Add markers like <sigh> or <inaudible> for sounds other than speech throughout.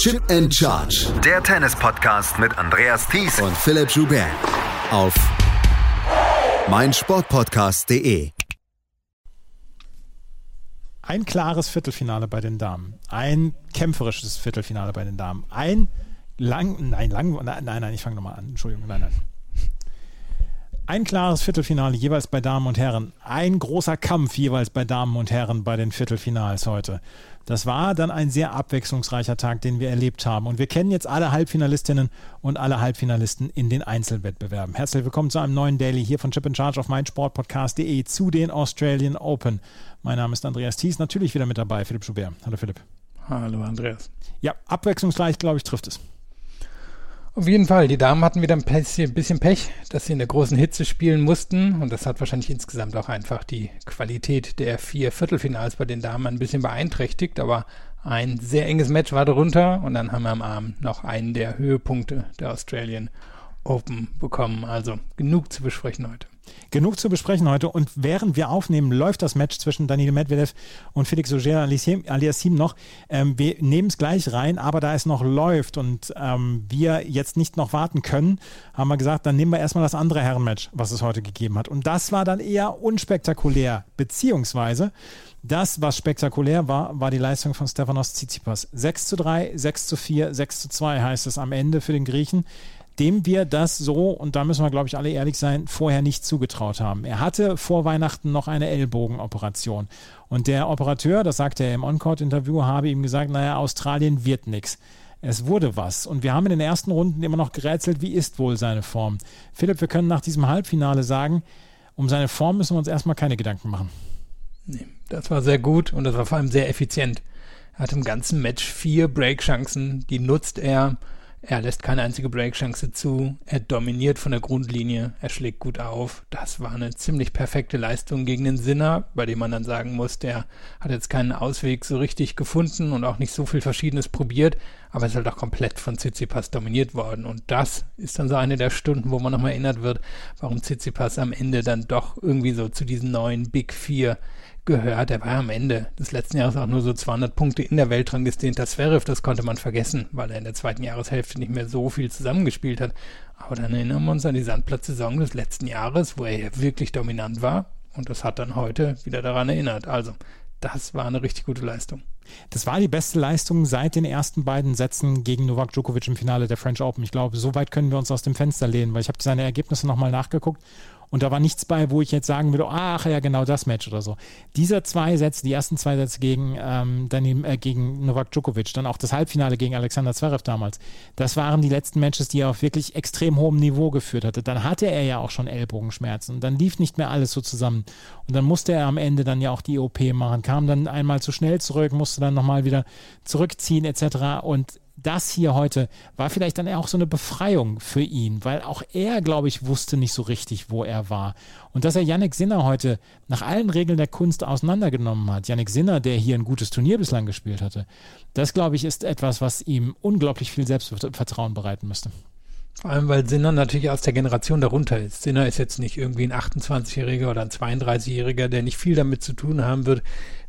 Chip and Charge. Der Tennis-Podcast mit Andreas Thies und Philipp Joubert. Auf meinsportpodcast.de. Ein klares Viertelfinale bei den Damen. Ein kämpferisches Viertelfinale bei den Damen. Ein lang. Nein, lang. Nein, nein, ich fange nochmal an. Entschuldigung, nein, nein. Ein klares Viertelfinale jeweils bei Damen und Herren. Ein großer Kampf jeweils bei Damen und Herren bei den Viertelfinals heute. Das war dann ein sehr abwechslungsreicher Tag, den wir erlebt haben. Und wir kennen jetzt alle Halbfinalistinnen und alle Halbfinalisten in den Einzelwettbewerben. Herzlich willkommen zu einem neuen Daily hier von Chip in Charge auf meinsportpodcast.de zu den Australian Open. Mein Name ist Andreas Thies, natürlich wieder mit dabei, Philipp Schubert. Hallo Philipp. Hallo Andreas. Ja, abwechslungsreich, glaube ich, trifft es. Auf jeden Fall. Die Damen hatten wieder ein bisschen Pech, dass sie in der großen Hitze spielen mussten. Und das hat wahrscheinlich insgesamt auch einfach die Qualität der vier Viertelfinals bei den Damen ein bisschen beeinträchtigt. Aber ein sehr enges Match war darunter. Und dann haben wir am Abend noch einen der Höhepunkte der Australian Open bekommen. Also genug zu besprechen heute. Genug zu besprechen heute und während wir aufnehmen, läuft das Match zwischen Daniel Medvedev und Felix Auger Aliassime noch. Ähm, wir nehmen es gleich rein, aber da es noch läuft und ähm, wir jetzt nicht noch warten können, haben wir gesagt, dann nehmen wir erstmal das andere Herrenmatch, was es heute gegeben hat. Und das war dann eher unspektakulär, beziehungsweise das, was spektakulär war, war die Leistung von Stefanos Tsitsipas. 6 zu 3, 6 zu 4, 6 zu 2 heißt es am Ende für den Griechen dem wir das so, und da müssen wir, glaube ich, alle ehrlich sein, vorher nicht zugetraut haben. Er hatte vor Weihnachten noch eine Ellbogenoperation. Und der Operateur, das sagte er im On-Court-Interview, habe ihm gesagt, naja, Australien wird nichts. Es wurde was. Und wir haben in den ersten Runden immer noch gerätselt, wie ist wohl seine Form. Philipp, wir können nach diesem Halbfinale sagen, um seine Form müssen wir uns erstmal keine Gedanken machen. Nee, das war sehr gut und das war vor allem sehr effizient. Er hat im ganzen Match vier Break-Chancen, die nutzt er. Er lässt keine einzige Breakchance zu. Er dominiert von der Grundlinie. Er schlägt gut auf. Das war eine ziemlich perfekte Leistung gegen den Sinner, bei dem man dann sagen muss, der hat jetzt keinen Ausweg so richtig gefunden und auch nicht so viel Verschiedenes probiert, aber ist halt auch komplett von Tsitsipas dominiert worden. Und das ist dann so eine der Stunden, wo man nochmal erinnert wird, warum Tsitsipas am Ende dann doch irgendwie so zu diesen neuen Big Four gehört. Er war am Ende des letzten Jahres auch nur so 200 Punkte in der Weltrangliste hinter Zverev. Das konnte man vergessen, weil er in der zweiten Jahreshälfte nicht mehr so viel zusammengespielt hat. Aber dann erinnern wir uns an die Sandplatzsaison des letzten Jahres, wo er ja wirklich dominant war. Und das hat dann heute wieder daran erinnert. Also, das war eine richtig gute Leistung. Das war die beste Leistung seit den ersten beiden Sätzen gegen Novak Djokovic im Finale der French Open. Ich glaube, so weit können wir uns aus dem Fenster lehnen, weil ich habe seine Ergebnisse nochmal nachgeguckt und da war nichts bei, wo ich jetzt sagen würde, ach ja, genau das Match oder so. Diese zwei Sätze, die ersten zwei Sätze gegen, ähm, dann, äh, gegen Novak Djokovic, dann auch das Halbfinale gegen Alexander Zverev damals, das waren die letzten Matches, die er auf wirklich extrem hohem Niveau geführt hatte. Dann hatte er ja auch schon Ellbogenschmerzen und dann lief nicht mehr alles so zusammen. Und dann musste er am Ende dann ja auch die OP machen, kam dann einmal zu schnell zurück, musste dann nochmal wieder zurückziehen etc. Und das hier heute war vielleicht dann auch so eine Befreiung für ihn, weil auch er, glaube ich, wusste nicht so richtig, wo er war. Und dass er Yannick Sinner heute nach allen Regeln der Kunst auseinandergenommen hat, Yannick Sinner, der hier ein gutes Turnier bislang gespielt hatte, das, glaube ich, ist etwas, was ihm unglaublich viel Selbstvertrauen bereiten müsste. Vor allem, weil Sinner natürlich aus der Generation darunter ist. Sinner ist jetzt nicht irgendwie ein 28-Jähriger oder ein 32-Jähriger, der nicht viel damit zu tun haben wird,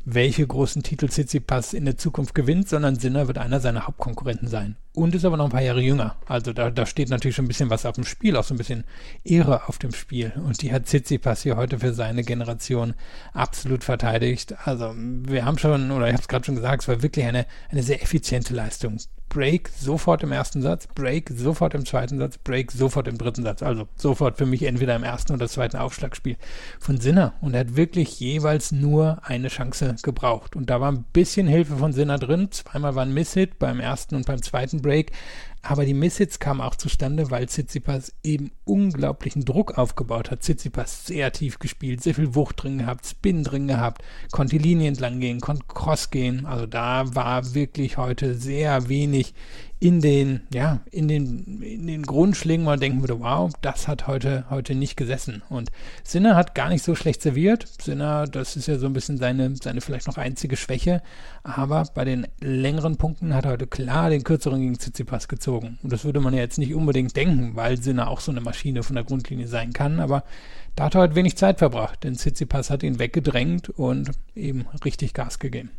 welche großen Titel Tsitsipas in der Zukunft gewinnt, sondern Sinner wird einer seiner Hauptkonkurrenten sein. Und ist aber noch ein paar Jahre jünger. Also da, da steht natürlich schon ein bisschen was auf dem Spiel, auch so ein bisschen Ehre auf dem Spiel. Und die hat Tsitsipas hier heute für seine Generation absolut verteidigt. Also wir haben schon, oder ich habe es gerade schon gesagt, es war wirklich eine, eine sehr effiziente Leistung. Break sofort im ersten Satz, Break sofort im zweiten Satz, Break sofort im dritten Satz. Also sofort für mich entweder im ersten oder zweiten Aufschlagspiel von Sinner. Und er hat wirklich jeweils nur eine Chance gebraucht. Und da war ein bisschen Hilfe von Sinner drin. Zweimal war ein Misshit beim ersten und beim zweiten Break. Aber die Misshits kamen auch zustande, weil Tsitsipas eben unglaublichen Druck aufgebaut hat. Tsitsipas sehr tief gespielt, sehr viel Wucht drin gehabt, Spin drin gehabt, konnte die Linie entlang gehen, konnte Cross gehen. Also da war wirklich heute sehr wenig in den, ja, in den, in den Grundschlingen man denken würde, wow, das hat heute, heute nicht gesessen. Und Sinner hat gar nicht so schlecht serviert. Sinner, das ist ja so ein bisschen seine, seine vielleicht noch einzige Schwäche. Aber bei den längeren Punkten hat er heute klar den kürzeren gegen Tsitsipas gezogen. Und das würde man ja jetzt nicht unbedingt denken, weil Sinner auch so eine Maschine von der Grundlinie sein kann. Aber da hat er heute wenig Zeit verbracht, denn Tsitsipas hat ihn weggedrängt und eben richtig Gas gegeben.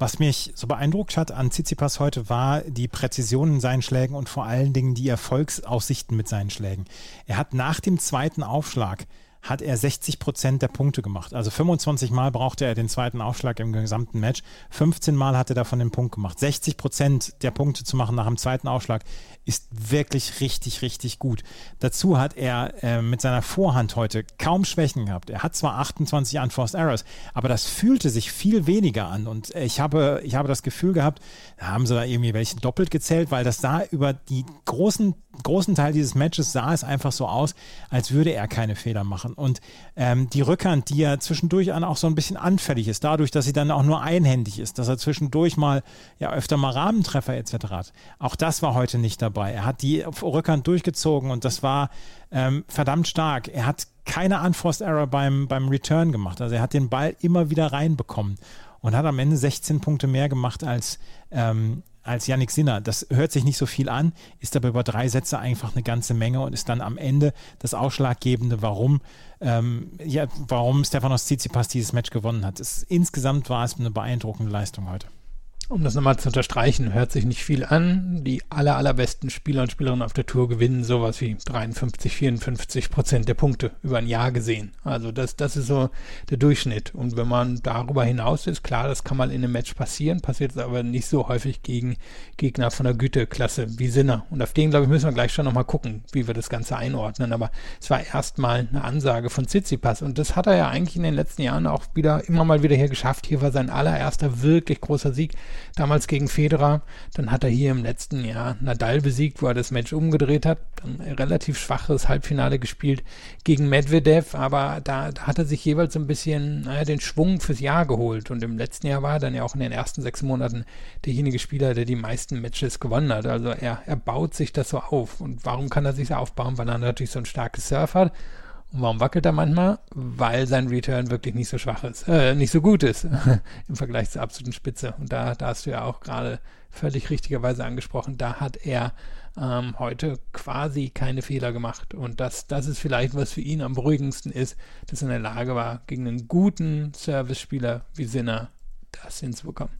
Was mich so beeindruckt hat an Tsitsipas heute war die Präzision in seinen Schlägen und vor allen Dingen die Erfolgsaussichten mit seinen Schlägen. Er hat nach dem zweiten Aufschlag hat er 60 Prozent der Punkte gemacht. Also 25 Mal brauchte er den zweiten Aufschlag im gesamten Match. 15 Mal hat er davon den Punkt gemacht. 60 Prozent der Punkte zu machen nach dem zweiten Aufschlag ist wirklich richtig, richtig gut. Dazu hat er äh, mit seiner Vorhand heute kaum Schwächen gehabt. Er hat zwar 28 Unforced Errors, aber das fühlte sich viel weniger an. Und ich habe, ich habe das Gefühl gehabt, da haben sie da irgendwie welche doppelt gezählt, weil das sah über die großen großen Teil dieses Matches sah es einfach so aus, als würde er keine Fehler machen. Und ähm, die Rückhand, die ja zwischendurch auch so ein bisschen anfällig ist, dadurch, dass sie dann auch nur einhändig ist, dass er zwischendurch mal ja öfter mal Rahmentreffer etc. hat. Auch das war heute nicht dabei. Er hat die Rückhand durchgezogen und das war ähm, verdammt stark. Er hat keine Unforced Error beim, beim Return gemacht. Also er hat den Ball immer wieder reinbekommen und hat am Ende 16 Punkte mehr gemacht als, ähm, als Yannick Sinner. Das hört sich nicht so viel an, ist aber über drei Sätze einfach eine ganze Menge und ist dann am Ende das Ausschlaggebende, warum, ähm, ja, warum Stefanos Tsitsipas dieses Match gewonnen hat. Es, insgesamt war es eine beeindruckende Leistung heute. Um das nochmal zu unterstreichen, hört sich nicht viel an. Die aller, allerbesten Spieler und Spielerinnen auf der Tour gewinnen sowas wie 53, 54 Prozent der Punkte über ein Jahr gesehen. Also das, das ist so der Durchschnitt. Und wenn man darüber hinaus ist, klar, das kann mal in einem Match passieren, passiert es aber nicht so häufig gegen Gegner von der Güteklasse wie Sinner. Und auf den, glaube ich, müssen wir gleich schon nochmal gucken, wie wir das Ganze einordnen. Aber es war erstmal eine Ansage von Tsitsipas. Und das hat er ja eigentlich in den letzten Jahren auch wieder, immer mal wieder hier geschafft. Hier war sein allererster wirklich großer Sieg damals gegen Federer. Dann hat er hier im letzten Jahr Nadal besiegt, wo er das Match umgedreht hat. Dann ein relativ schwaches Halbfinale gespielt gegen Medvedev, aber da, da hat er sich jeweils so ein bisschen naja, den Schwung fürs Jahr geholt. Und im letzten Jahr war er dann ja auch in den ersten sechs Monaten derjenige Spieler, der die meisten Matches gewonnen hat. Also er, er baut sich das so auf. Und warum kann er sich so aufbauen? Weil er natürlich so ein starkes Surf hat und warum wackelt er manchmal? Weil sein Return wirklich nicht so schwach ist, äh, nicht so gut ist <laughs> im Vergleich zur absoluten Spitze. Und da, da hast du ja auch gerade völlig richtigerweise angesprochen, da hat er ähm, heute quasi keine Fehler gemacht. Und das, das ist vielleicht, was für ihn am beruhigendsten ist, dass er in der Lage war, gegen einen guten Service-Spieler wie Sinner das hinzubekommen.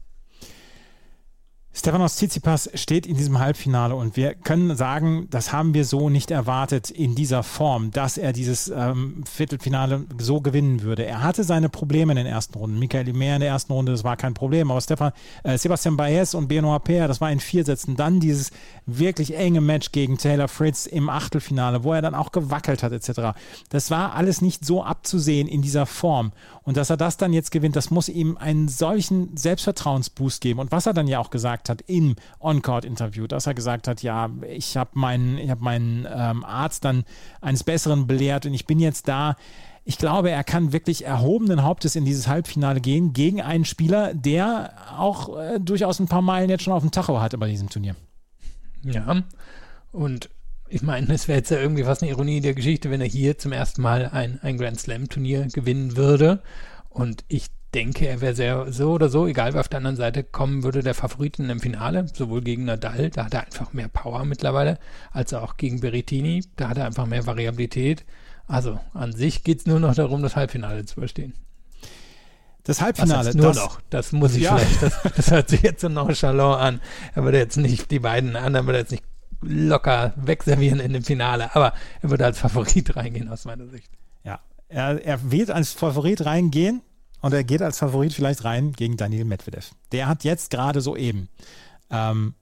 Stefanos Tsitsipas steht in diesem Halbfinale und wir können sagen, das haben wir so nicht erwartet in dieser Form, dass er dieses ähm, Viertelfinale so gewinnen würde. Er hatte seine Probleme in den ersten Runden. Michael Mehr in der ersten Runde, das war kein Problem, aber Stefan, äh, Sebastian Baez und Benoit Paire, das war in vier Sätzen. Dann dieses wirklich enge Match gegen Taylor Fritz im Achtelfinale, wo er dann auch gewackelt hat etc. Das war alles nicht so abzusehen in dieser Form. Und dass er das dann jetzt gewinnt, das muss ihm einen solchen Selbstvertrauensboost geben. Und was er dann ja auch gesagt hat im On-Court-Interview, dass er gesagt hat, ja, ich habe meinen, ich hab meinen ähm, Arzt dann eines Besseren belehrt und ich bin jetzt da. Ich glaube, er kann wirklich erhobenen Hauptes in dieses Halbfinale gehen gegen einen Spieler, der auch äh, durchaus ein paar Meilen jetzt schon auf dem Tacho hatte bei diesem Turnier. Ja, und ich meine, es wäre jetzt ja irgendwie fast eine Ironie der Geschichte, wenn er hier zum ersten Mal ein, ein Grand Slam-Turnier gewinnen würde. Und ich denke, er wäre sehr so oder so, egal wer auf der anderen Seite kommen würde, der Favoriten im Finale, sowohl gegen Nadal, da hat er einfach mehr Power mittlerweile, als auch gegen Berrettini, da hat er einfach mehr Variabilität. Also an sich geht es nur noch darum, das Halbfinale zu überstehen. Das Halbfinale. nur das, noch. Das muss ich ja. vielleicht. Das, das, hört sich jetzt so nonchalant an. Er würde jetzt nicht die beiden anderen würde jetzt nicht locker wegservieren in dem Finale, aber er würde als Favorit reingehen aus meiner Sicht. Ja, er, er wird als Favorit reingehen und er geht als Favorit vielleicht rein gegen Daniel Medvedev. Der hat jetzt gerade soeben ähm,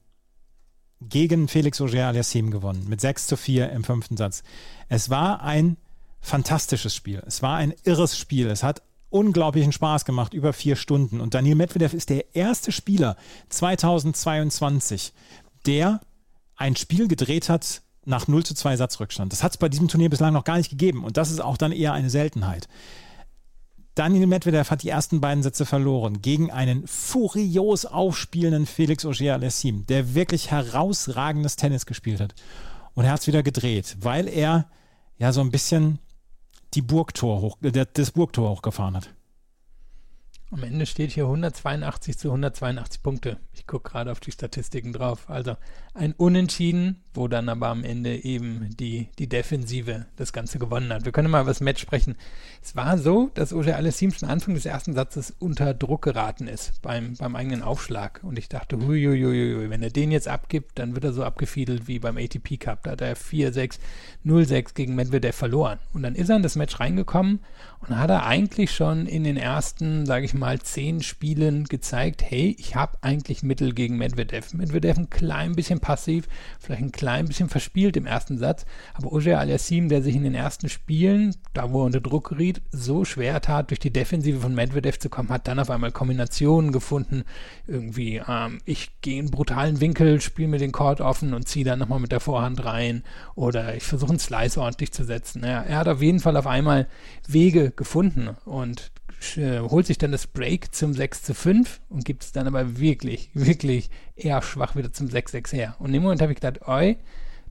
gegen Felix Auger-Aliassime gewonnen mit 6 zu 4 im fünften Satz. Es war ein fantastisches Spiel. Es war ein irres Spiel. Es hat unglaublichen Spaß gemacht, über vier Stunden. Und Daniel Medvedev ist der erste Spieler 2022, der ein Spiel gedreht hat nach 0 zu 2 Satzrückstand. Das hat es bei diesem Turnier bislang noch gar nicht gegeben und das ist auch dann eher eine Seltenheit. Daniel Medvedev hat die ersten beiden Sätze verloren gegen einen furios aufspielenden Felix Auger-Aliassime, der wirklich herausragendes Tennis gespielt hat. Und er hat es wieder gedreht, weil er ja so ein bisschen die Burgtor hoch, das Burgtor hochgefahren hat. Am Ende steht hier 182 zu 182 Punkte. Ich gucke gerade auf die Statistiken drauf. Also ein Unentschieden, wo dann aber am Ende eben die, die Defensive das Ganze gewonnen hat. Wir können mal über das Match sprechen. Es war so, dass Oje Alessim schon Anfang des ersten Satzes unter Druck geraten ist beim, beim eigenen Aufschlag. Und ich dachte, huiuiuiui, wenn er den jetzt abgibt, dann wird er so abgefiedelt wie beim ATP Cup. Da hat er 4-6, 0-6 gegen Medvedev verloren. Und dann ist er in das Match reingekommen und hat er eigentlich schon in den ersten, sage ich mal, zehn Spielen gezeigt, hey, ich habe eigentlich Mittel gegen Medvedev. Medvedev ein klein bisschen passiv, vielleicht ein klein bisschen verspielt im ersten Satz, aber Oje Aliassim, der sich in den ersten Spielen, da wo er unter Druck geriet, so schwer tat, durch die Defensive von Medvedev zu kommen, hat dann auf einmal Kombinationen gefunden, irgendwie, ähm, ich gehe in brutalen Winkel, spiele mir den Court offen und ziehe dann nochmal mit der Vorhand rein. Oder ich versuche einen Slice ordentlich zu setzen. Ja, er hat auf jeden Fall auf einmal Wege gefunden. Und holt sich dann das Break zum 6 zu 5 und gibt es dann aber wirklich, wirklich eher schwach wieder zum 6-6 her. Und im Moment habe ich gedacht, oi,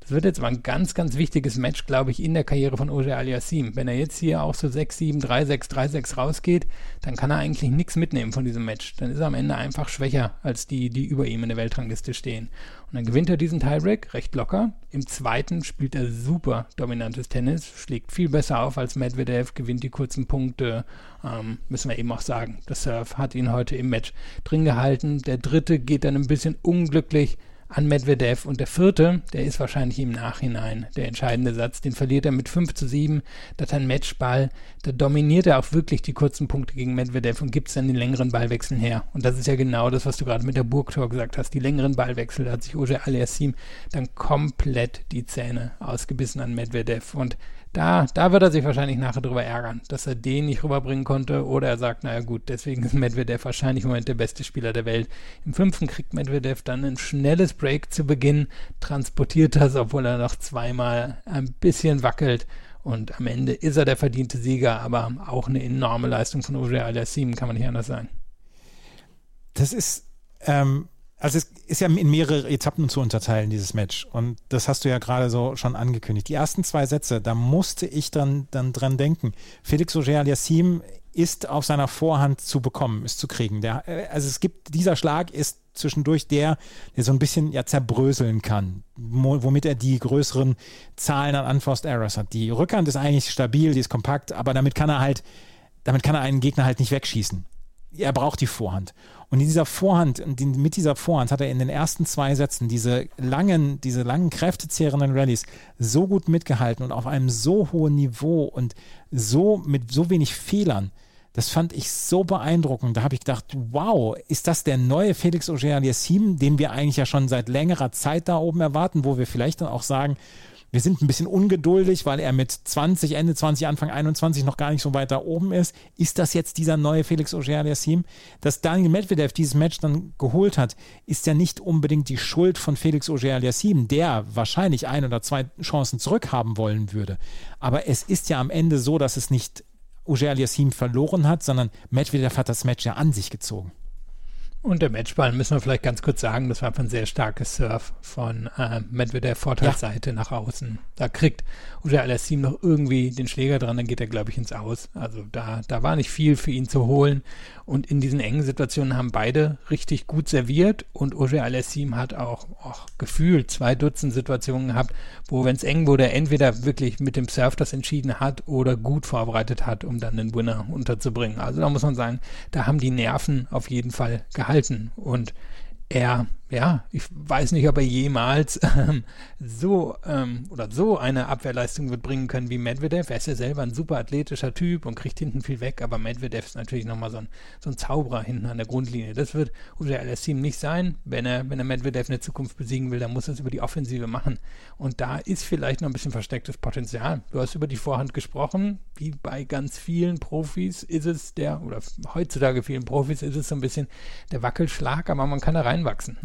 das wird jetzt mal ein ganz, ganz wichtiges Match, glaube ich, in der Karriere von Oje Aliassim. Wenn er jetzt hier auch so 6-7, 3-6, 3-6 rausgeht, dann kann er eigentlich nichts mitnehmen von diesem Match. Dann ist er am Ende einfach schwächer als die, die über ihm in der Weltrangliste stehen. Und dann gewinnt er diesen Tiebreak recht locker. Im zweiten spielt er super dominantes Tennis, schlägt viel besser auf als Medvedev, gewinnt die kurzen Punkte. Ähm, müssen wir eben auch sagen, der Surf hat ihn heute im Match drin gehalten. Der dritte geht dann ein bisschen unglücklich an Medvedev. Und der vierte, der ist wahrscheinlich im Nachhinein der entscheidende Satz. Den verliert er mit 5 zu 7. Das ist ein Matchball. Da dominiert er auch wirklich die kurzen Punkte gegen Medvedev und gibt es dann den längeren Ballwechsel her. Und das ist ja genau das, was du gerade mit der Burgtor gesagt hast. Die längeren Ballwechsel, da hat sich Oje Aliassim dann komplett die Zähne ausgebissen an Medvedev. Und da, da wird er sich wahrscheinlich nachher drüber ärgern, dass er den nicht rüberbringen konnte. Oder er sagt, naja gut, deswegen ist Medvedev wahrscheinlich im Moment der beste Spieler der Welt. Im fünften kriegt Medvedev dann ein schnelles Break zu Beginn, transportiert das, obwohl er noch zweimal ein bisschen wackelt. Und am Ende ist er der verdiente Sieger, aber auch eine enorme Leistung von Oje Aliassim, kann man nicht anders sagen. Das ist ähm, also es ist ja in mehrere Etappen zu unterteilen, dieses Match. Und das hast du ja gerade so schon angekündigt. Die ersten zwei Sätze, da musste ich dann, dann dran denken. Felix Auger-Aliassime ist auf seiner Vorhand zu bekommen, ist zu kriegen. Der, äh, also es gibt, dieser Schlag ist zwischendurch der, der so ein bisschen ja zerbröseln kann, womit er die größeren Zahlen an Unforced Errors hat. Die Rückhand ist eigentlich stabil, die ist kompakt, aber damit kann er halt, damit kann er einen Gegner halt nicht wegschießen. Er braucht die Vorhand. Und in dieser Vorhand, mit dieser Vorhand hat er in den ersten zwei Sätzen diese langen, diese langen kräftezehrenden Rallyes so gut mitgehalten und auf einem so hohen Niveau und so mit so wenig Fehlern. Das fand ich so beeindruckend. Da habe ich gedacht, wow, ist das der neue Felix Auger-Aliassime, den wir eigentlich ja schon seit längerer Zeit da oben erwarten, wo wir vielleicht dann auch sagen, wir sind ein bisschen ungeduldig, weil er mit 20, Ende 20, Anfang 21 noch gar nicht so weit da oben ist. Ist das jetzt dieser neue Felix Auger-Aliassime? Dass Daniel Medvedev dieses Match dann geholt hat, ist ja nicht unbedingt die Schuld von Felix Auger-Aliassime, der wahrscheinlich ein oder zwei Chancen zurückhaben wollen würde. Aber es ist ja am Ende so, dass es nicht Auger-Aliassime verloren hat, sondern Medvedev hat das Match ja an sich gezogen. Und der Matchball müssen wir vielleicht ganz kurz sagen, das war ein sehr starkes Surf von äh, Medvedev Vorteilsseite ja. nach außen. Da kriegt Uja Alassim noch irgendwie den Schläger dran, dann geht er, glaube ich, ins Aus. Also da, da war nicht viel für ihn zu holen. Und in diesen engen Situationen haben beide richtig gut serviert und Uja Alassim hat auch, auch gefühlt zwei Dutzend Situationen gehabt, wo, wenn es eng wurde, entweder wirklich mit dem Surf das entschieden hat oder gut vorbereitet hat, um dann den Winner unterzubringen. Also da muss man sagen, da haben die Nerven auf jeden Fall gehalten halten. Und er ja, ich weiß nicht, ob er jemals ähm, so ähm, oder so eine Abwehrleistung wird bringen können wie Medvedev. Er ist ja selber ein super athletischer Typ und kriegt hinten viel weg, aber Medvedev ist natürlich nochmal so ein, so ein Zauberer hinten an der Grundlinie. Das wird Uja Alassim nicht sein. Wenn er, wenn er Medvedev in der Zukunft besiegen will, dann muss er es über die Offensive machen. Und da ist vielleicht noch ein bisschen verstecktes Potenzial. Du hast über die Vorhand gesprochen. Wie bei ganz vielen Profis ist es der, oder heutzutage vielen Profis ist es so ein bisschen der Wackelschlag, aber man kann da reinwachsen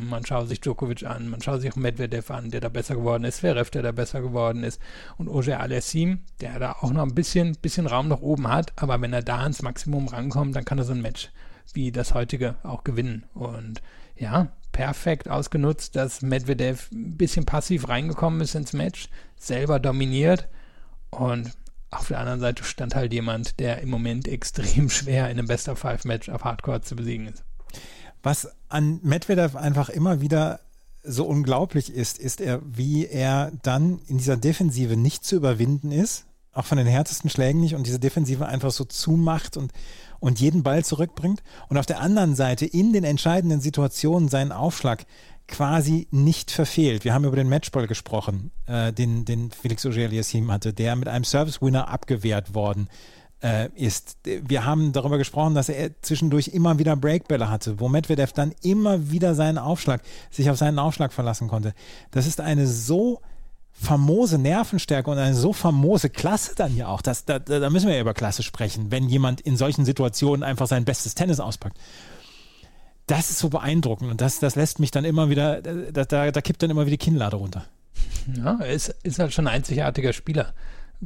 man schaut sich Djokovic an, man schaut sich auch Medvedev an, der da besser geworden ist, Zverev, der da besser geworden ist und Oje Alessim, der da auch noch ein bisschen, bisschen Raum nach oben hat, aber wenn er da ans Maximum rankommt, dann kann er so ein Match wie das heutige auch gewinnen und ja, perfekt ausgenutzt, dass Medvedev ein bisschen passiv reingekommen ist ins Match, selber dominiert und Auf der anderen Seite stand halt jemand, der im Moment <laughs> extrem schwer in einem Best of Five Match auf Hardcore zu besiegen ist. Was an Medvedev einfach immer wieder so unglaublich ist, ist er, wie er dann in dieser Defensive nicht zu überwinden ist, auch von den härtesten Schlägen nicht und diese Defensive einfach so zumacht und, und jeden Ball zurückbringt und auf der anderen Seite in den entscheidenden Situationen seinen Aufschlag quasi nicht verfehlt. Wir haben über den Matchball gesprochen, äh, den, den Felix Auger-Aliassime hatte, der mit einem Service-Winner abgewehrt worden äh, ist. Wir haben darüber gesprochen, dass er zwischendurch immer wieder Breakbälle hatte, wo Medvedev dann immer wieder seinen Aufschlag, sich auf seinen Aufschlag verlassen konnte. Das ist eine so famose Nervenstärke und eine so famose Klasse dann ja auch. Das, da, da müssen wir ja über Klasse sprechen, wenn jemand in solchen Situationen einfach sein bestes Tennis auspackt das ist so beeindruckend und das, das lässt mich dann immer wieder, da, da, da kippt dann immer wieder die Kinnlade runter. Ja, er ist, ist halt schon ein einzigartiger Spieler,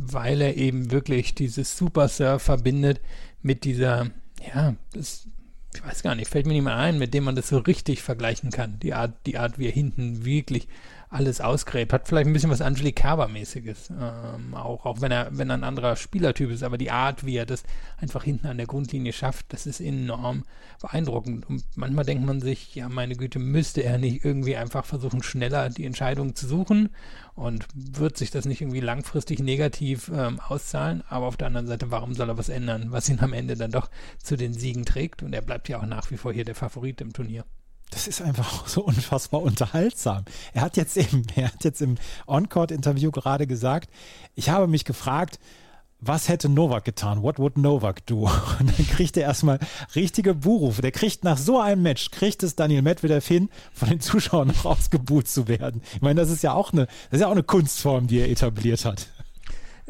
weil er eben wirklich dieses Super Surf verbindet mit dieser, ja, das, ich weiß gar nicht, fällt mir nicht mehr ein, mit dem man das so richtig vergleichen kann. Die Art, die Art, wie er hinten wirklich alles ausgräbt. Hat vielleicht ein bisschen was Angelique Kerber-mäßiges. Ähm, auch, auch wenn er, wenn er ein anderer Spielertyp ist, aber die Art, wie er das einfach hinten an der Grundlinie schafft, das ist enorm beeindruckend. Und manchmal denkt man sich, ja, meine Güte, müsste er nicht irgendwie einfach versuchen, schneller die Entscheidung zu suchen und wird sich das nicht irgendwie langfristig negativ ähm, auszahlen. Aber auf der anderen Seite, warum soll er was ändern, was ihn am Ende dann doch zu den Siegen trägt? Und er bleibt ja auch nach wie vor hier der Favorit im Turnier das ist einfach <laughs> so unfassbar unterhaltsam. Er hat jetzt eben, <laughs> er hat jetzt im On-Court-Interview gerade gesagt, ich habe mich gefragt, was hätte Novak getan? What would Novak do? <laughs> Und dann kriegt er erstmal richtige Buhrufe. Der kriegt nach so einem Match, kriegt es Daniel Medvedev hin, von den Zuschauern noch ausgebuht zu werden. Ich meine, das ist ja auch eine, das ist ja auch eine Kunstform, die er etabliert hat.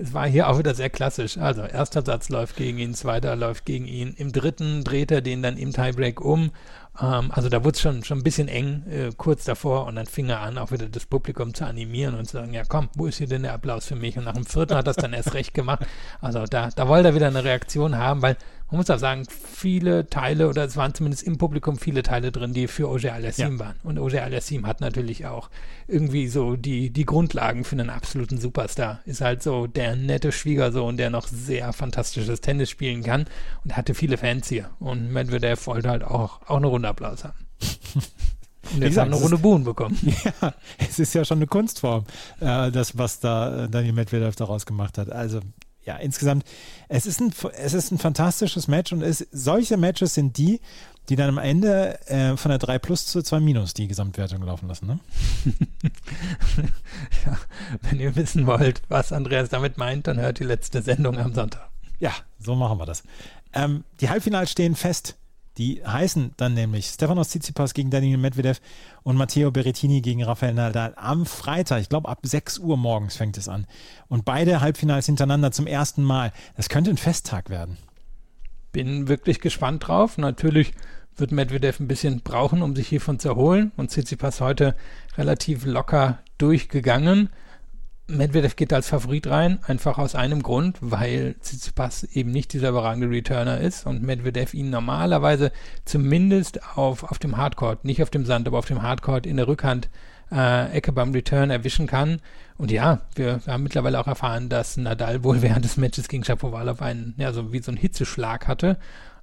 Es war hier auch wieder sehr klassisch. Also, erster Satz läuft gegen ihn, zweiter läuft gegen ihn. Im dritten dreht er den dann im Tiebreak um ähm, also da wurde es schon, schon ein bisschen eng äh, kurz davor und dann fing er an, auch wieder das Publikum zu animieren und zu sagen, ja komm, wo ist hier denn der Applaus für mich? Und nach dem vierten hat er es dann erst recht gemacht. Also da, da wollte er wieder eine Reaktion haben, weil man muss auch sagen, viele Teile, oder es waren zumindest im Publikum viele Teile drin, die für Oger Alassim ja. waren. Und Oger Alassim hat natürlich auch irgendwie so die, die Grundlagen für einen absoluten Superstar. Ist halt so der nette Schwiegersohn, der noch sehr fantastisches Tennis spielen kann und hatte viele Fans hier. Und Medvedev wollte halt auch, auch eine Runde Applaus haben. <laughs> Und jetzt haben eine Runde Buhn bekommen. <laughs> Ja, es ist ja schon eine Kunstform, äh, das, was da Daniel Medvedev daraus gemacht hat. Also ja, insgesamt, es ist ein, es ist ein fantastisches Match und es, solche Matches sind die, die dann am Ende äh, von der 3 plus zu 2 minus die Gesamtwertung laufen lassen, ne? <laughs> ja, wenn ihr wissen wollt, was Andreas damit meint, dann hört die letzte Sendung am Sonntag. Ja, so machen wir das. Ähm, die Halbfinals stehen fest. Die heißen dann nämlich Stefanos Tsitsipas gegen Daniel Medvedev und Matteo Berrettini gegen Rafael Nadal am Freitag. Ich glaube, ab 6 Uhr morgens fängt es an. Und beide Halbfinals hintereinander zum ersten Mal. Das könnte ein Festtag werden. Bin wirklich gespannt drauf. Natürlich wird Medvedev ein bisschen brauchen, um sich hiervon zu erholen. Und Tsitsipas heute relativ locker durchgegangen. Medvedev geht als Favorit rein, einfach aus einem Grund, weil Tsitsipas eben nicht dieser überragende Returner ist und Medvedev ihn normalerweise zumindest auf, auf dem Hardcourt, nicht auf dem Sand, aber auf dem Hardcourt in der Rückhand äh, Ecke beim Return erwischen kann. Und ja, wir, haben mittlerweile auch erfahren, dass Nadal wohl <laughs> während des Matches gegen Shapovalov einen, ja, so wie so einen Hitzeschlag hatte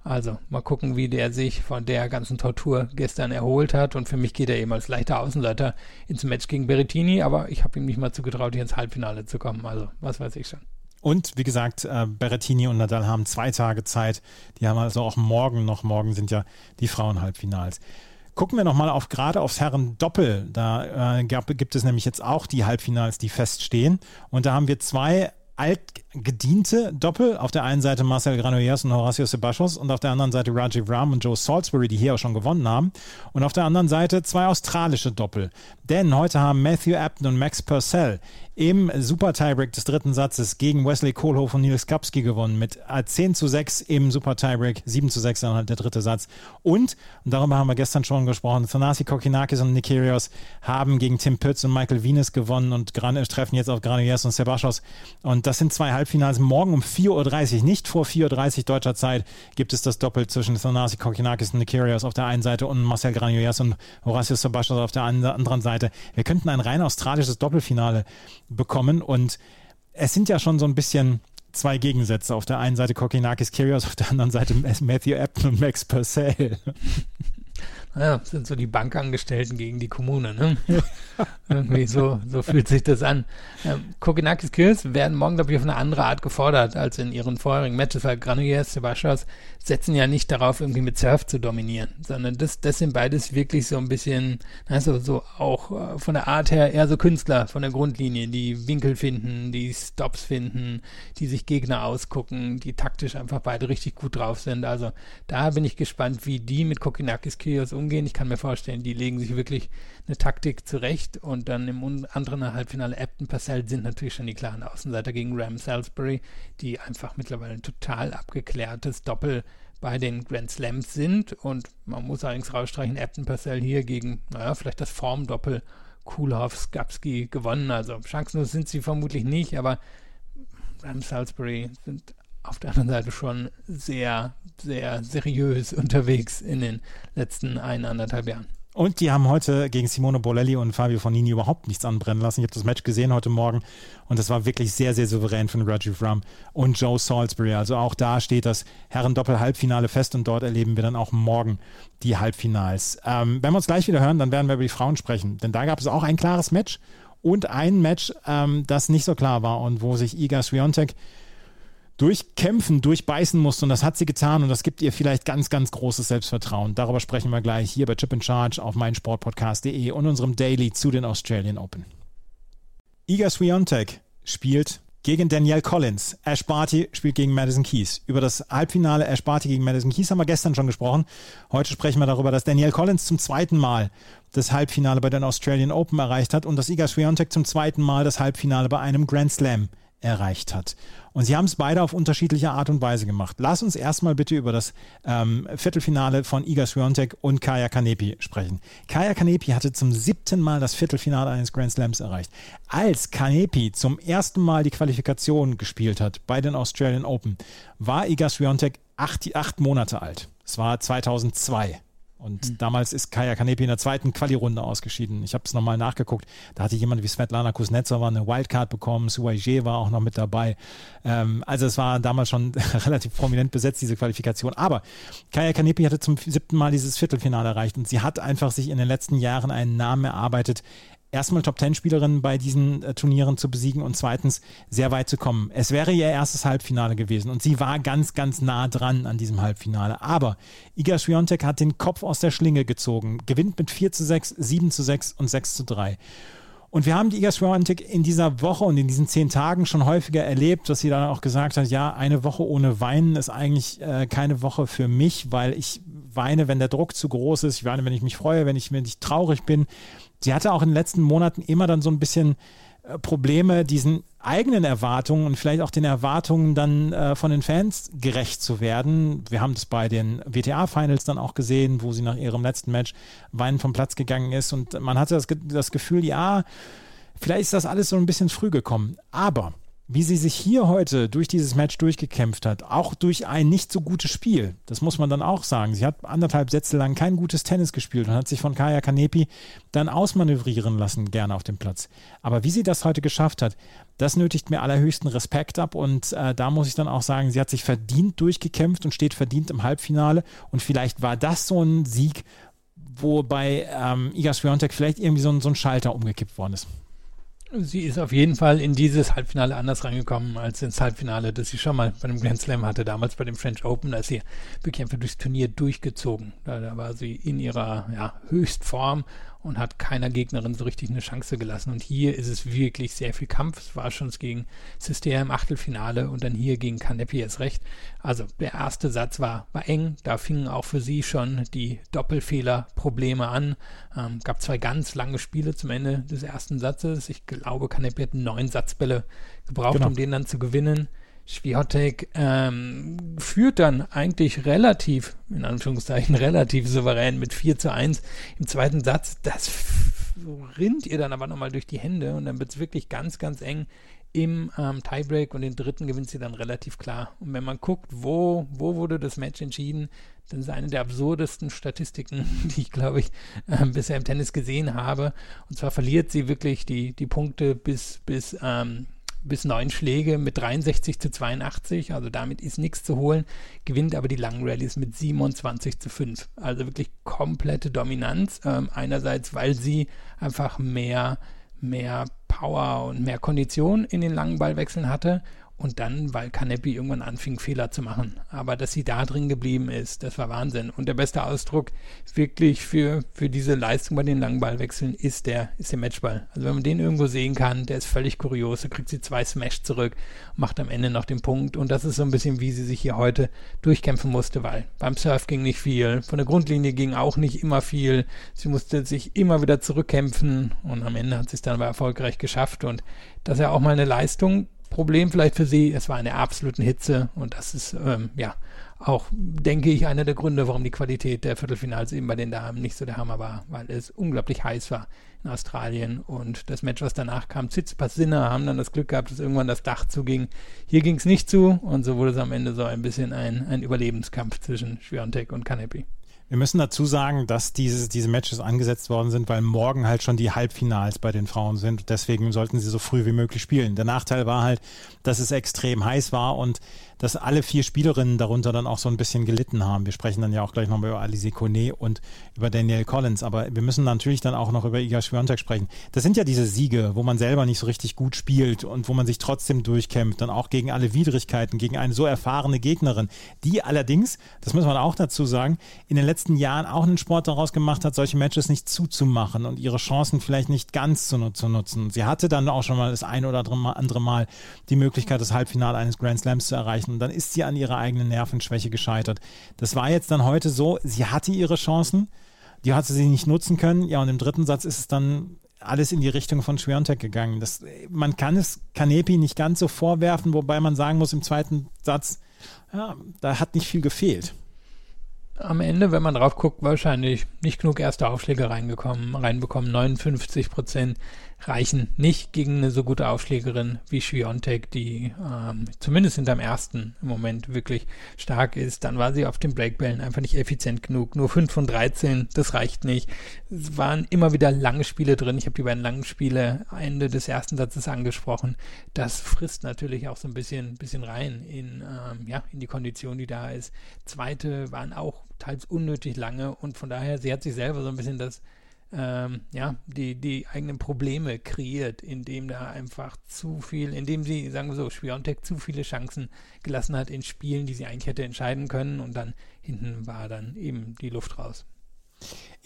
also mal gucken, wie der sich von der ganzen Tortur gestern erholt hat. Und für mich geht er eben als leichter Außenseiter ins Match gegen Berrettini, aber ich habe ihm nicht mal zugetraut, hier ins Halbfinale zu kommen. Also was weiß ich schon. Und wie gesagt, äh, Berrettini und Nadal haben zwei Tage Zeit. Die haben also auch morgen noch, morgen sind ja die Frauenhalbfinals. Gucken wir nochmal auf gerade aufs Herren-Doppel. Da äh, gab, gibt es nämlich jetzt auch die Halbfinals, die feststehen. Und da haben wir zwei altgediente Doppel. Auf der einen Seite Marcel Granollers und Horacio Sebastos und auf der anderen Seite Rajiv Ram und Joe Salisbury, die hier auch schon gewonnen haben. Und auf der anderen Seite zwei australische Doppel. Denn heute haben Matthew Apton und Max Purcell im Super Tiebreak des dritten Satzes gegen Wesley Kohlhoff und Nils Kapski gewonnen mit 10 äh, zu 6 im Super Tiebreak, 7 zu 6 dann halt der dritte Satz. Und, und darüber haben wir gestern schon gesprochen, Thanasi Kokinakis und Nikirios haben gegen Tim Pütz und Michael Venus gewonnen und treffen jetzt auf Granollers und Sebastos. Und das sind zwei Halbfinals. Morgen um 4.30 Uhr, nicht vor 4.30 Uhr deutscher Zeit, gibt es das Doppel zwischen Thanasi Kokinakis und Nikirios auf der einen Seite und Marcel Granollers und Horacio Sebastos auf der anderen Seite. Wir könnten ein rein australisches Doppelfinale bekommen. Und es sind ja schon so ein bisschen zwei Gegensätze. Auf der einen Seite Kokinakis Kyrgios, auf der anderen Seite Matthew Epton und Max Purcell. Ja, sind so die Bankangestellten gegen die Kommune, ne? <laughs> Irgendwie so, so fühlt sich das an. Ähm, Kokenakis Kills werden morgen, glaube ich, auf eine andere Art gefordert als in ihren vorherigen Matches, weil Granollers, Sebastos setzen ja nicht darauf, irgendwie mit Surf zu dominieren, sondern das, das sind beides wirklich so ein bisschen, also so auch äh, von der Art her eher so Künstler von der Grundlinie, die Winkel finden, die Stops finden, die sich Gegner ausgucken, die taktisch einfach beide richtig gut drauf sind. Also da bin ich gespannt, wie die mit Kokinakis Kyrgios umgehen. Ich kann mir vorstellen, die legen sich wirklich eine Taktik zurecht und dann im anderen Halbfinale Upton Purcell sind natürlich schon die klaren Außenseiter gegen Ram Salisbury, die einfach mittlerweile ein total abgeklärtes Doppel bei den Grand Slams sind und man muss allerdings rausstreichen, Upton Purcell hier gegen, naja, vielleicht das Formdoppel Kulhoff, Skapski gewonnen. Also chancenlos sind sie vermutlich nicht, aber Ram Salisbury sind auf der anderen Seite schon sehr, sehr seriös <laughs> unterwegs in den letzten ein, anderthalb Jahren. Und die haben heute gegen Simone Bolelli und Fabio Fonini überhaupt nichts anbrennen lassen. Ich habe das Match gesehen heute Morgen und das war wirklich sehr, sehr souverän von Rajiv Ram und Joe Salisbury. Also auch da steht das Herren-Doppel-Halbfinale fest und dort erleben wir dann auch morgen die Halbfinals. Ähm, wenn wir uns gleich wieder hören, dann werden wir über die Frauen sprechen, denn da gab es auch ein klares Match und ein Match, ähm, das nicht so klar war und wo sich Iga Swiatek durchkämpfen, durchbeißen musste und das hat sie getan und das gibt ihr vielleicht ganz, ganz großes Selbstvertrauen. Darüber sprechen wir gleich hier bei Chip in Charge auf meinsportpodcast.de und unserem Daily zu den Australian Open. Iga Swiatek spielt gegen Danielle Collins. Ash Barty spielt gegen Madison Keys. Über das Halbfinale Ash Barty gegen Madison Keys haben wir gestern schon gesprochen. Heute sprechen wir darüber, dass Danielle Collins zum zweiten Mal das Halbfinale bei den Australian Open erreicht hat und dass Iga Swiatek zum zweiten Mal das Halbfinale bei einem Grand Slam erreicht hat. Und sie haben es beide auf unterschiedliche Art und Weise gemacht. Lass uns erstmal bitte über das ähm, Viertelfinale von Iga Swiatek und Kaya Kanepi sprechen. Kaya Kanepi hatte zum siebten Mal das Viertelfinale eines Grand Slams erreicht. Als Kanepi zum ersten Mal die Qualifikation gespielt hat bei den Australian Open, war Iga Swiatek acht, acht Monate alt. Es war 2002. Und mhm. damals ist Kaya Kanepi in der zweiten Quali-Runde ausgeschieden. Ich habe es nochmal nachgeguckt. Da hatte jemand wie Svetlana Kuznetsova eine Wildcard bekommen. Suaije war auch noch mit dabei. Ähm, also es war damals schon <laughs> relativ prominent besetzt, diese Qualifikation. Aber Kaya Kanepi hatte zum siebten Mal dieses Viertelfinale erreicht und sie hat einfach sich in den letzten Jahren einen Namen erarbeitet erstmal Top Ten Spielerin bei diesen äh, Turnieren zu besiegen und zweitens sehr weit zu kommen. Es wäre ihr erstes Halbfinale gewesen und sie war ganz, ganz nah dran an diesem Halbfinale. Aber Iga Swiatek hat den Kopf aus der Schlinge gezogen, gewinnt mit 4 zu 6, 7 zu 6 und 6 zu 3. Und wir haben die Iga Swiatek in dieser Woche und in diesen zehn Tagen schon häufiger erlebt, dass sie dann auch gesagt hat, ja, eine Woche ohne Weinen ist eigentlich äh, keine Woche für mich, weil ich weine, wenn der Druck zu groß ist. Ich weine, wenn ich mich freue, wenn ich, wenn ich traurig bin sie hatte auch in den letzten Monaten immer dann so ein bisschen äh, Probleme, diesen eigenen Erwartungen und vielleicht auch den Erwartungen dann äh, von den Fans gerecht zu werden. Wir haben das bei den WTA-Finals dann auch gesehen, wo sie nach ihrem letzten Match weinend vom Platz gegangen ist und man hatte das, das Gefühl, ja, vielleicht ist das alles so ein bisschen früh gekommen. Aber wie sie sich hier heute durch dieses Match durchgekämpft hat, auch durch ein nicht so gutes Spiel. Das muss man dann auch sagen. Sie hat anderthalb Sätze lang kein gutes Tennis gespielt und hat sich von Kaya Kanepi dann ausmanövrieren lassen, gerne auf dem Platz. Aber wie sie das heute geschafft hat, das nötigt mir allerhöchsten Respekt ab und äh, da muss ich dann auch sagen, sie hat sich verdient durchgekämpft und steht verdient im Halbfinale und vielleicht war das so ein Sieg, wobei ähm, Iga Swiatek vielleicht irgendwie so ein, so ein Schalter umgekippt worden ist. Sie ist auf jeden Fall in dieses Halbfinale anders reingekommen als ins Halbfinale, das sie schon mal bei dem Grand Slam hatte, damals bei dem French Open. Ist sie wirklich einfach durchs Turnier durchgezogen. Da, da war sie in ihrer ja, Höchstform und hat keiner Gegnerin so richtig eine Chance gelassen. Und hier ist es wirklich sehr viel Kampf. Es war schon gegen Sistea im Achtelfinale und dann hier gegen Kanepi erst recht. Also der erste Satz war, war eng. Da fingen auch für sie schon die Doppelfehlerprobleme an. Ähm, gab zwei ganz lange Spiele zum Ende des ersten Satzes. Ich glaube, Kanepi hat neun Satzbälle gebraucht, genau. um den dann zu gewinnen. Schwiotek ähm, führt dann eigentlich relativ, in Anführungszeichen, <laughs> relativ souverän mit 4 zu 1 im zweiten Satz. Das rinnt ihr dann aber nochmal durch die Hände und dann wird es wirklich ganz, ganz eng im ähm, Tiebreak und den dritten gewinnt sie dann relativ klar. Und wenn man guckt, wo, wo wurde das Match entschieden, dann ist eine der absurdesten Statistiken, <laughs> die ich, glaube ich, äh, bisher im Tennis gesehen habe. Und zwar verliert sie wirklich die, die Punkte bis, bis ähm, bis neun Schläge mit 63 zu 82, also damit ist nichts zu holen, gewinnt aber die langen Rallyes mit 27 zu 5. Also wirklich komplette Dominanz. Ähm, einerseits, weil sie einfach mehr, mehr Power und mehr Kondition in den langen Ballwechseln hatte und dann, weil Kanepi irgendwann anfing, Fehler zu machen. Aber dass sie da drin geblieben ist, das war Wahnsinn. Und der beste Ausdruck wirklich für, für diese Leistung bei den langen Ballwechseln ist der, ist der Matchball. Also wenn man den irgendwo sehen kann, der ist völlig kurios. Da kriegt sie zwei Smash zurück, macht am Ende noch den Punkt. Und das ist so ein bisschen, wie sie sich hier heute durchkämpfen musste, weil beim Surf ging nicht viel. Von der Grundlinie ging auch nicht immer viel. Sie musste sich immer wieder zurückkämpfen. Und am Ende hat sie es dann aber erfolgreich geschafft. Und das ist ja auch mal eine Leistung, Problem vielleicht für sie, es war eine absolute Hitze und das ist ähm, ja auch, denke ich, einer der Gründe, warum die Qualität der Viertelfinals eben bei den Damen nicht so der Hammer war, weil es unglaublich heiß war in Australien und das Match, was danach kam, Tsitsipas Sinner haben dann das Glück gehabt, dass irgendwann das Dach zuging. Hier ging es nicht zu und so wurde es am Ende so ein bisschen ein, ein Überlebenskampf zwischen Schwiontek und Kanepi. Wir müssen dazu sagen, dass diese, diese Matches angesetzt worden sind, weil morgen halt schon die Halbfinals bei den Frauen sind. Deswegen sollten sie so früh wie möglich spielen. Der Nachteil war halt, dass es extrem heiß war und dass alle vier Spielerinnen darunter dann auch so ein bisschen gelitten haben. Wir sprechen dann ja auch gleich nochmal über Alice Kone und über Danielle Collins, aber wir müssen natürlich dann auch noch über Iga Swiatek sprechen. Das sind ja diese Siege, wo man selber nicht so richtig gut spielt und wo man sich trotzdem durchkämpft, dann auch gegen alle Widrigkeiten, gegen eine so erfahrene Gegnerin, die allerdings, das muss man auch dazu sagen, in den letzten Jahren auch einen Sport daraus gemacht hat, solche Matches nicht zuzumachen und ihre Chancen vielleicht nicht ganz zu, zu nutzen. Sie hatte dann auch schon mal das ein oder andere Mal die Möglichkeit, das Halbfinale eines Grand Slams zu erreichen Und dann ist sie an ihrer eigenen Nervenschwäche gescheitert. Das war jetzt dann heute so, sie hatte ihre Chancen, die hatte sie nicht nutzen können. Ja, und im dritten Satz ist es dann alles in die Richtung von Schwerontek gegangen. Das, man kann es Kanepi nicht ganz so vorwerfen, wobei man sagen muss, im zweiten Satz, ja, da hat nicht viel gefehlt am Ende, wenn man drauf guckt, wahrscheinlich nicht genug erste Aufschläge reingekommen, reinbekommen. 59 Prozent reichen nicht gegen eine so gute Aufschlägerin wie Schwiontek, die ähm, zumindest hinterm ersten im Moment wirklich stark ist. Dann war sie auf den Breakbällen einfach nicht effizient genug. Nur 5 von 13, das reicht nicht. Es waren immer wieder lange Spiele drin. Ich habe die beiden langen Spiele Ende des ersten Satzes angesprochen. Das frisst natürlich auch so ein bisschen, bisschen rein in, ähm, ja, in die Kondition, die da ist. Zweite waren auch teils unnötig lange und von daher, sie hat sich selber so ein bisschen das ähm, ja, die, die eigenen Probleme kreiert, indem da einfach zu viel, indem sie, sagen wir so, Spiontech zu viele Chancen gelassen hat in Spielen, die sie eigentlich hätte entscheiden können und dann hinten war dann eben die Luft raus.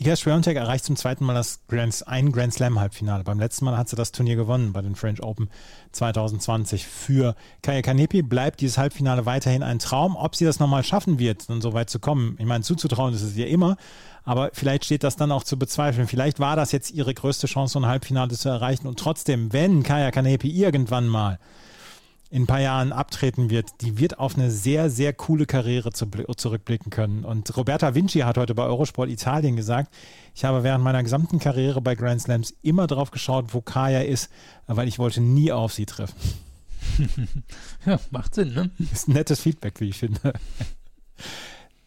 Iga Swiatek erreicht zum zweiten Mal das Grand, ein Grand Slam Halbfinale. Beim letzten Mal hat sie das Turnier gewonnen bei den French Open 2020. Für Kaya Kanepi bleibt dieses Halbfinale weiterhin ein Traum. Ob sie das nochmal schaffen wird, dann so weit zu kommen, ich meine, zuzutrauen ist es ihr immer, aber vielleicht steht das dann auch zu bezweifeln. Vielleicht war das jetzt ihre größte Chance, so ein Halbfinale zu erreichen. Und trotzdem, wenn Kaya Kanepi irgendwann mal in ein paar Jahren abtreten wird, die wird auf eine sehr, sehr coole Karriere zu, zurückblicken können. Und Roberta Vinci hat heute bei Eurosport Italien gesagt, ich habe während meiner gesamten Karriere bei Grand Slams immer drauf geschaut, wo Kaya ist, weil ich wollte nie auf sie treffen. <laughs> ja, macht Sinn, ne? Ist ein nettes Feedback, wie ich finde.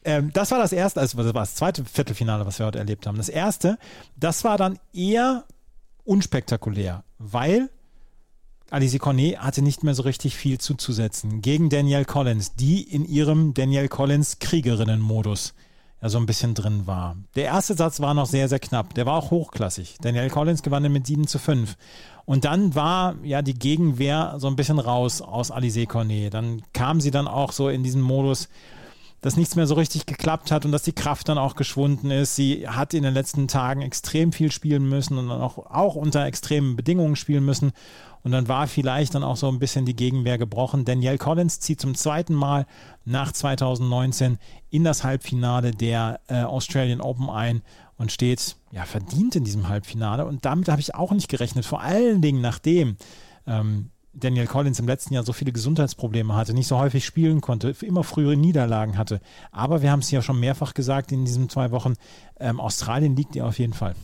Ähm, das war das erste, also das war das zweite Viertelfinale, was wir heute erlebt haben. Das erste, das war dann eher unspektakulär, weil Alice Cornet hatte nicht mehr so richtig viel zuzusetzen gegen Danielle Collins, die in ihrem Danielle Collins Kriegerinnen-Modus ja so ein bisschen drin war. Der erste Satz war noch sehr, sehr knapp. Der war auch hochklassig. Danielle Collins gewann mit 7 zu 5. Und dann war ja die Gegenwehr so ein bisschen raus aus Alice Cornet. Dann kam sie dann auch so in diesen Modus, dass nichts mehr so richtig geklappt hat und dass die Kraft dann auch geschwunden ist. Sie hat in den letzten Tagen extrem viel spielen müssen und auch, auch unter extremen Bedingungen spielen müssen. Und dann war vielleicht dann auch so ein bisschen die Gegenwehr gebrochen. Danielle Collins zieht zum zweiten Mal nach 2019 in das Halbfinale der äh, Australian Open ein und steht ja verdient in diesem Halbfinale. Und damit habe ich auch nicht gerechnet. Vor allen Dingen nachdem ähm, Daniel Collins im letzten Jahr so viele Gesundheitsprobleme hatte, nicht so häufig spielen konnte, immer frühere Niederlagen hatte. Aber wir haben es ja schon mehrfach gesagt in diesen zwei Wochen, ähm, Australien liegt ihr auf jeden Fall.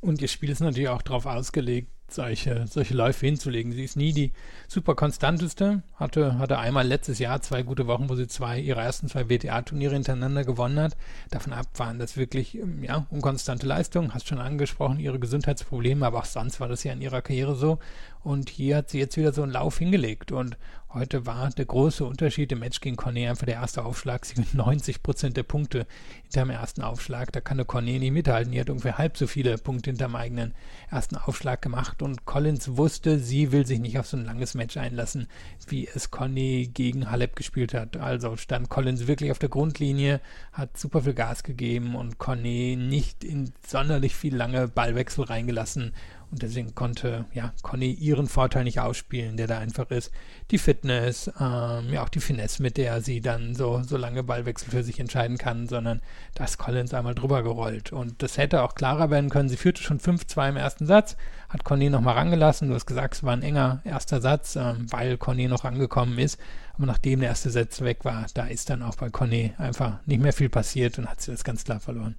Und ihr Spiel ist natürlich auch darauf ausgelegt, solche, solche Läufe hinzulegen. Sie ist nie die super konstanteste, hatte, hatte einmal letztes Jahr zwei gute Wochen, wo sie zwei, ihre ersten zwei WTA-Turniere hintereinander gewonnen hat. Davon ab waren das wirklich, ähm, ja, unkonstante Leistungen. Hast schon angesprochen, ihre Gesundheitsprobleme, aber auch sonst war das ja in ihrer Karriere so. Und hier hat sie jetzt wieder so einen Lauf hingelegt. Und heute war der große Unterschied im Match gegen Cornet einfach der erste Aufschlag. Sie mit 90 Prozent der Punkte hinterm ersten Aufschlag. Da kann der Cornet nicht mithalten. Die hat ungefähr halb so viele Punkte hinterm eigenen ersten Aufschlag gemacht. Und Collins wusste, sie will sich nicht auf so ein langes Match einlassen, wie es Cornet gegen Halep gespielt hat. Also stand Collins wirklich auf der Grundlinie, hat super viel Gas gegeben und Cornet nicht in sonderlich viel lange Ballwechsel reingelassen und deswegen konnte ja Conny ihren Vorteil nicht ausspielen, der da einfach ist. Die Fitness, ähm, ja auch die Finesse, mit der sie dann so, so lange Ballwechsel für sich entscheiden kann, sondern da ist Collins einmal drüber gerollt. Und das hätte auch klarer werden können. Sie führte schon 5-2 im ersten Satz, hat Conny nochmal rangelassen. Du hast gesagt, es war ein enger erster Satz, ähm, weil Conny noch angekommen ist. Aber nachdem der erste Satz weg war, da ist dann auch bei Conny einfach nicht mehr viel passiert und hat sie das ganz klar verloren.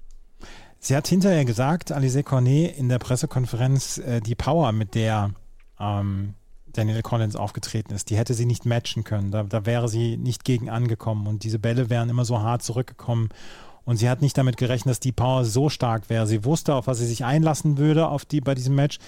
Sie hat hinterher gesagt, Alice Cornet in der Pressekonferenz, äh, die Power, mit der ähm, Daniel Collins aufgetreten ist, die hätte sie nicht matchen können. Da, da wäre sie nicht gegen angekommen und diese Bälle wären immer so hart zurückgekommen. Und sie hat nicht damit gerechnet, dass die Power so stark wäre. Sie wusste, auf was sie sich einlassen würde auf die, bei diesem Match.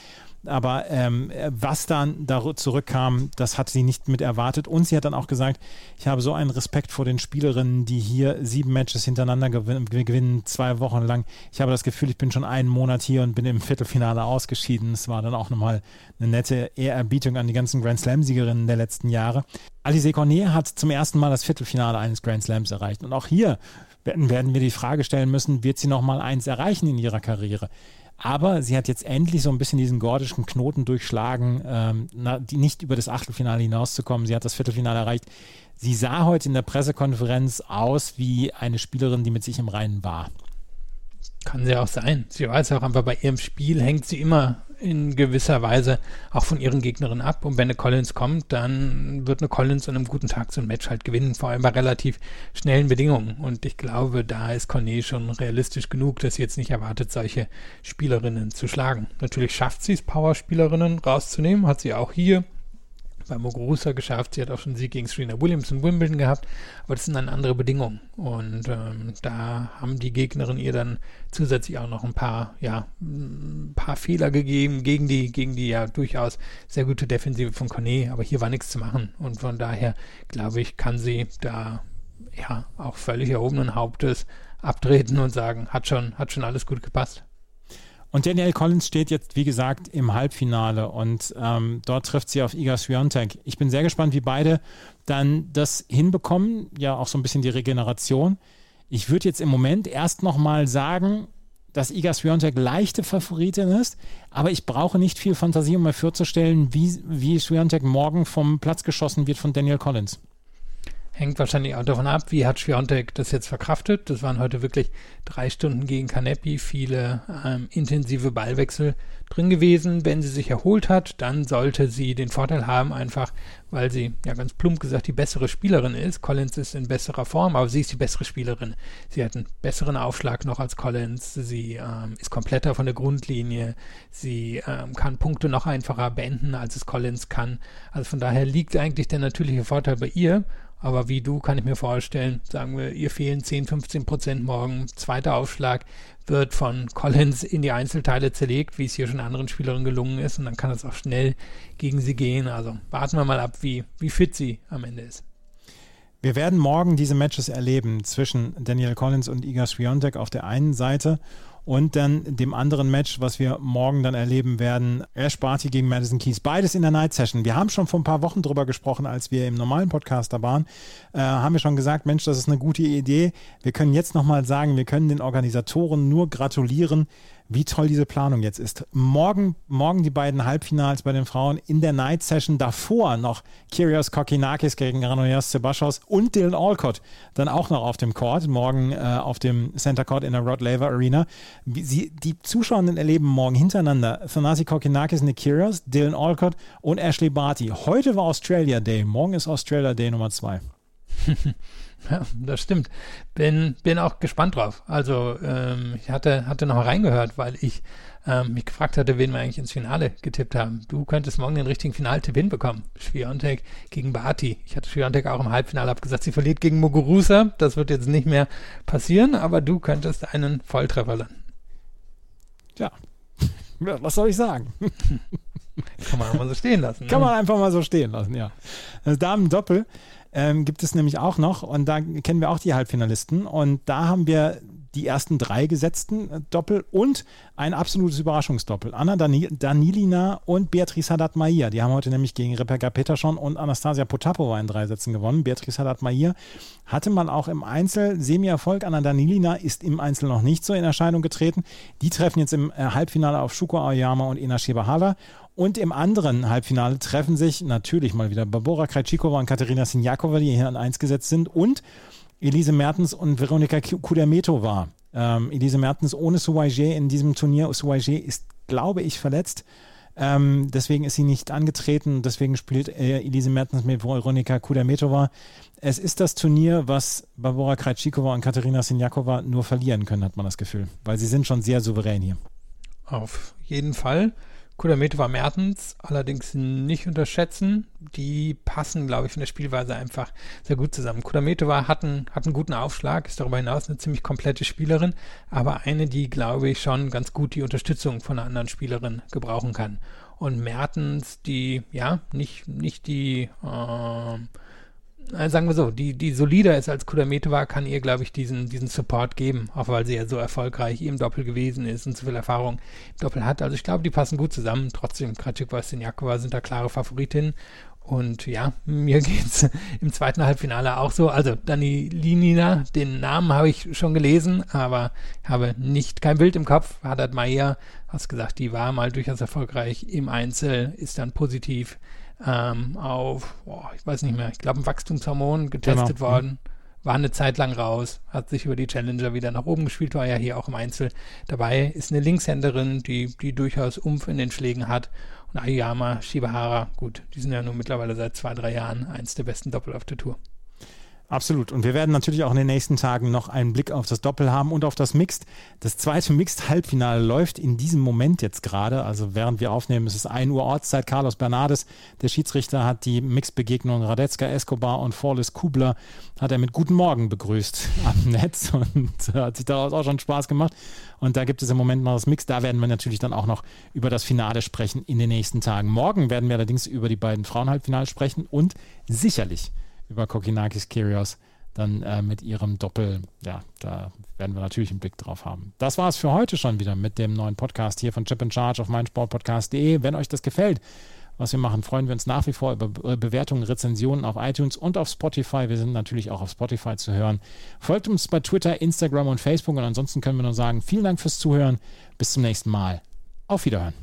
Aber ähm, was dann da zurückkam, das hat sie nicht mit erwartet. Und sie hat dann auch gesagt, ich habe so einen Respekt vor den Spielerinnen, die hier sieben Matches hintereinander gewinnen, gewinnen zwei Wochen lang. Ich habe das Gefühl, ich bin schon einen Monat hier und bin im Viertelfinale ausgeschieden. Es war dann auch nochmal eine nette Ehrerbietung an die ganzen Grand Slam-Siegerinnen der letzten Jahre. Alice Cornet hat zum ersten Mal das Viertelfinale eines Grand Slams erreicht. Und auch hier werden, werden wir die Frage stellen müssen, wird sie nochmal eins erreichen in ihrer Karriere? Aber sie hat jetzt endlich so ein bisschen diesen gordischen Knoten durchschlagen, ähm, na, die nicht über das Achtelfinale hinauszukommen. Sie hat das Viertelfinale erreicht. Sie sah heute in der Pressekonferenz aus wie eine Spielerin, die mit sich im Reinen war. Kann sie auch sein. Sie weiß auch einfach, bei ihrem Spiel hängt sie immer in gewisser Weise auch von ihren Gegnerinnen ab. Und wenn eine Collins kommt, dann wird eine Collins an einem guten Tag so ein Match halt gewinnen, vor allem bei relativ schnellen Bedingungen. Und ich glaube, da ist Cornet schon realistisch genug, dass sie jetzt nicht erwartet, solche Spielerinnen zu schlagen. Natürlich schafft sie es, Power-Spielerinnen rauszunehmen, hat sie auch hier bei Muguruza geschafft. Sie hat auch schon einen Sieg gegen Serena Williams in Wimbledon gehabt, aber das sind dann andere Bedingungen. Und ähm, da haben die Gegnerinnen ihr dann zusätzlich auch noch ein paar, ja, ein paar Fehler gegeben gegen die, gegen die ja durchaus sehr gute Defensive von Cornet, aber hier war nichts zu machen. Und von daher, glaube ich, kann sie da ja auch völlig erhobenen Hauptes abtreten und sagen, hat schon, hat schon alles gut gepasst. Und Danielle Collins steht jetzt, wie gesagt, im Halbfinale und ähm, dort trifft sie auf Iga Swiatek. Ich bin sehr gespannt, wie beide dann das hinbekommen, ja auch so ein bisschen die Regeneration. Ich würde jetzt im Moment erst nochmal sagen, dass Iga Swiatek leichte Favoritin ist, aber ich brauche nicht viel Fantasie, um mir vorzustellen, wie, wie Swiatek morgen vom Platz geschossen wird von Daniel Collins. Hängt wahrscheinlich auch davon ab, wie hat Schwiontek das jetzt verkraftet. Das waren heute wirklich drei Stunden gegen Kanepi, viele ähm, intensive Ballwechsel drin gewesen. Wenn sie sich erholt hat, dann sollte sie den Vorteil haben, einfach weil sie, ja ganz plump gesagt, die bessere Spielerin ist. Collins ist in besserer Form, aber sie ist die bessere Spielerin. Sie hat einen besseren Aufschlag noch als Collins. Sie ähm, ist kompletter von der Grundlinie. Sie ähm, kann Punkte noch einfacher beenden, als es Collins kann. Also von daher liegt eigentlich der natürliche Vorteil bei ihr. Aber wie du kann ich mir vorstellen, sagen wir, ihr fehlen 10, 15 Prozent morgen. Zweiter Aufschlag wird von Collins in die Einzelteile zerlegt, wie es hier schon anderen Spielerinnen gelungen ist. Und dann kann es auch schnell gegen sie gehen. Also warten wir mal ab, wie, wie fit sie am Ende ist. Wir werden morgen diese Matches erleben zwischen Daniel Collins und Iga Swiatek auf der einen Seite und dann dem anderen Match, was wir morgen dann erleben werden, Ash Barty gegen Madison Keys. Beides in der Night Session. Wir haben schon vor ein paar Wochen drüber gesprochen, als wir im normalen Podcast da waren, äh, haben wir schon gesagt, Mensch, das ist eine gute Idee. Wir können jetzt nochmal sagen, wir können den Organisatoren nur gratulieren, wie toll diese Planung jetzt ist. Morgen, morgen die beiden Halbfinals bei den Frauen in der Night Session. Davor noch Kyrgios Kokinakis gegen Ranoyas Sebastos und Dylan Alcott dann auch noch auf dem Court. Morgen äh, auf dem Center Court in der Rod Laver Arena. Sie, die Zuschauerinnen erleben morgen hintereinander Thanasi Kokinakis, Nick Kyrgios, Dylan Alcott und Ashley Barty. Heute war Australia Day. Morgen ist Australia Day Nummer zwei. <laughs> Ja, das stimmt. Bin, bin auch gespannt drauf. Also ähm, ich hatte, hatte noch reingehört, weil ich ähm, mich gefragt hatte, wen wir eigentlich ins Finale getippt haben. Du könntest morgen den richtigen Finaltipp hinbekommen. Schwiontek gegen Barty. Ich hatte Schwiontek auch im Halbfinale abgesagt, sie verliert gegen Muguruza. Das wird jetzt nicht mehr passieren, aber du könntest einen Volltreffer landen. <laughs> Ja, was soll ich sagen? Kann man mal so stehen lassen. Kann ne? man einfach mal so stehen lassen, ja. Das Damen-Doppel ähm, gibt es nämlich auch noch. Und da kennen wir auch die Halbfinalisten. Und da haben wir die ersten drei gesetzten äh, Doppel und ein absolutes Überraschungsdoppel. Anna Dani Danilina und Beatrice Haddad-Mahir. Die haben heute nämlich gegen Rebecca Peterson und Anastasia Potapova in drei Sätzen gewonnen. Beatrice Haddad-Mahir hatte man auch im Einzel Semi-Erfolg. Anna Danilina ist im Einzel noch nicht so in Erscheinung getreten. Die treffen jetzt im äh, Halbfinale auf Shuko Aoyama und Ina Shibahara. Und im anderen Halbfinale treffen sich natürlich mal wieder Barbora Krejcikova und Katerina Sinjakova, die hier an 1 gesetzt sind. Und Elise Mertens und Veronika Kudermetova. Ähm, Elise Mertens ohne Suwaje in diesem Turnier. Suwaje ist, glaube ich, verletzt. Ähm, deswegen ist sie nicht angetreten. Deswegen spielt äh, Elise Mertens mit Veronika Kudermetova. Es ist das Turnier, was Barbora Krejcikova und Katerina Sinjakova nur verlieren können, hat man das Gefühl. Weil sie sind schon sehr souverän hier. Auf jeden Fall. Kudametova Mertens allerdings nicht unterschätzen. Die passen, glaube ich, von der Spielweise einfach sehr gut zusammen. Kudametova hat einen, hat einen guten Aufschlag, ist darüber hinaus eine ziemlich komplette Spielerin, aber eine, die, glaube ich, schon ganz gut die Unterstützung von einer anderen Spielerin gebrauchen kann. Und Mertens, die, ja, nicht, nicht die, äh, sagen wir so, die, die solider ist als Kudametova, kann ihr, glaube ich, diesen, diesen Support geben, auch weil sie ja so erfolgreich im Doppel gewesen ist und so viel Erfahrung im Doppel hat. Also ich glaube, die passen gut zusammen. Trotzdem, Kratschikova und Sinjakova sind da klare Favoritinnen. Und ja, mir <laughs> geht's im zweiten Halbfinale auch so. Also Dani Linina, den Namen habe ich schon gelesen, aber habe nicht kein Bild im Kopf. Haddad Maya, hast gesagt, die war mal durchaus erfolgreich im Einzel, ist dann positiv ähm, auf, boah, ich weiß nicht mehr, ich glaube ein Wachstumshormon getestet Genau. worden. War eine Zeit lang raus, hat sich über die Challenger wieder nach oben gespielt, war ja hier auch im Einzel dabei. Ist eine Linkshänderin, die, die durchaus Umf in den Schlägen hat. Und Ayama, Shibahara, gut, die sind ja nun mittlerweile seit zwei, drei Jahren eins der besten Doppel auf der Tour. Absolut. Und wir werden natürlich auch in den nächsten Tagen noch einen Blick auf das Doppel haben und auf das Mixed. Das zweite Mixed-Halbfinale läuft in diesem Moment jetzt gerade. Also während wir aufnehmen, es ist 1 Uhr Ortszeit. Carlos Bernardes, der Schiedsrichter, hat die Mixed-Begegnung Radetzka Escobar und Forlis Kubler hat er mit Guten Morgen begrüßt <laughs> am Netz und hat sich daraus auch schon Spaß gemacht. Und da gibt es im Moment noch das Mix. Da werden wir natürlich dann auch noch über das Finale sprechen in den nächsten Tagen. Morgen werden wir allerdings über die beiden Frauenhalbfinale sprechen und sicherlich über Kokinakis Kyrios dann äh, mit ihrem Doppel. Ja, da werden wir natürlich einen Blick drauf haben. Das war es für heute schon wieder mit dem neuen Podcast hier von Chip in Charge auf meinsportpodcast.de. Wenn euch das gefällt, was wir machen, freuen wir uns nach wie vor über Be- Bewertungen, Rezensionen auf iTunes und auf Spotify. Wir sind natürlich auch auf Spotify zu hören. Folgt uns bei Twitter, Instagram und Facebook und ansonsten können wir nur sagen, vielen Dank fürs Zuhören. Bis zum nächsten Mal. Auf Wiederhören.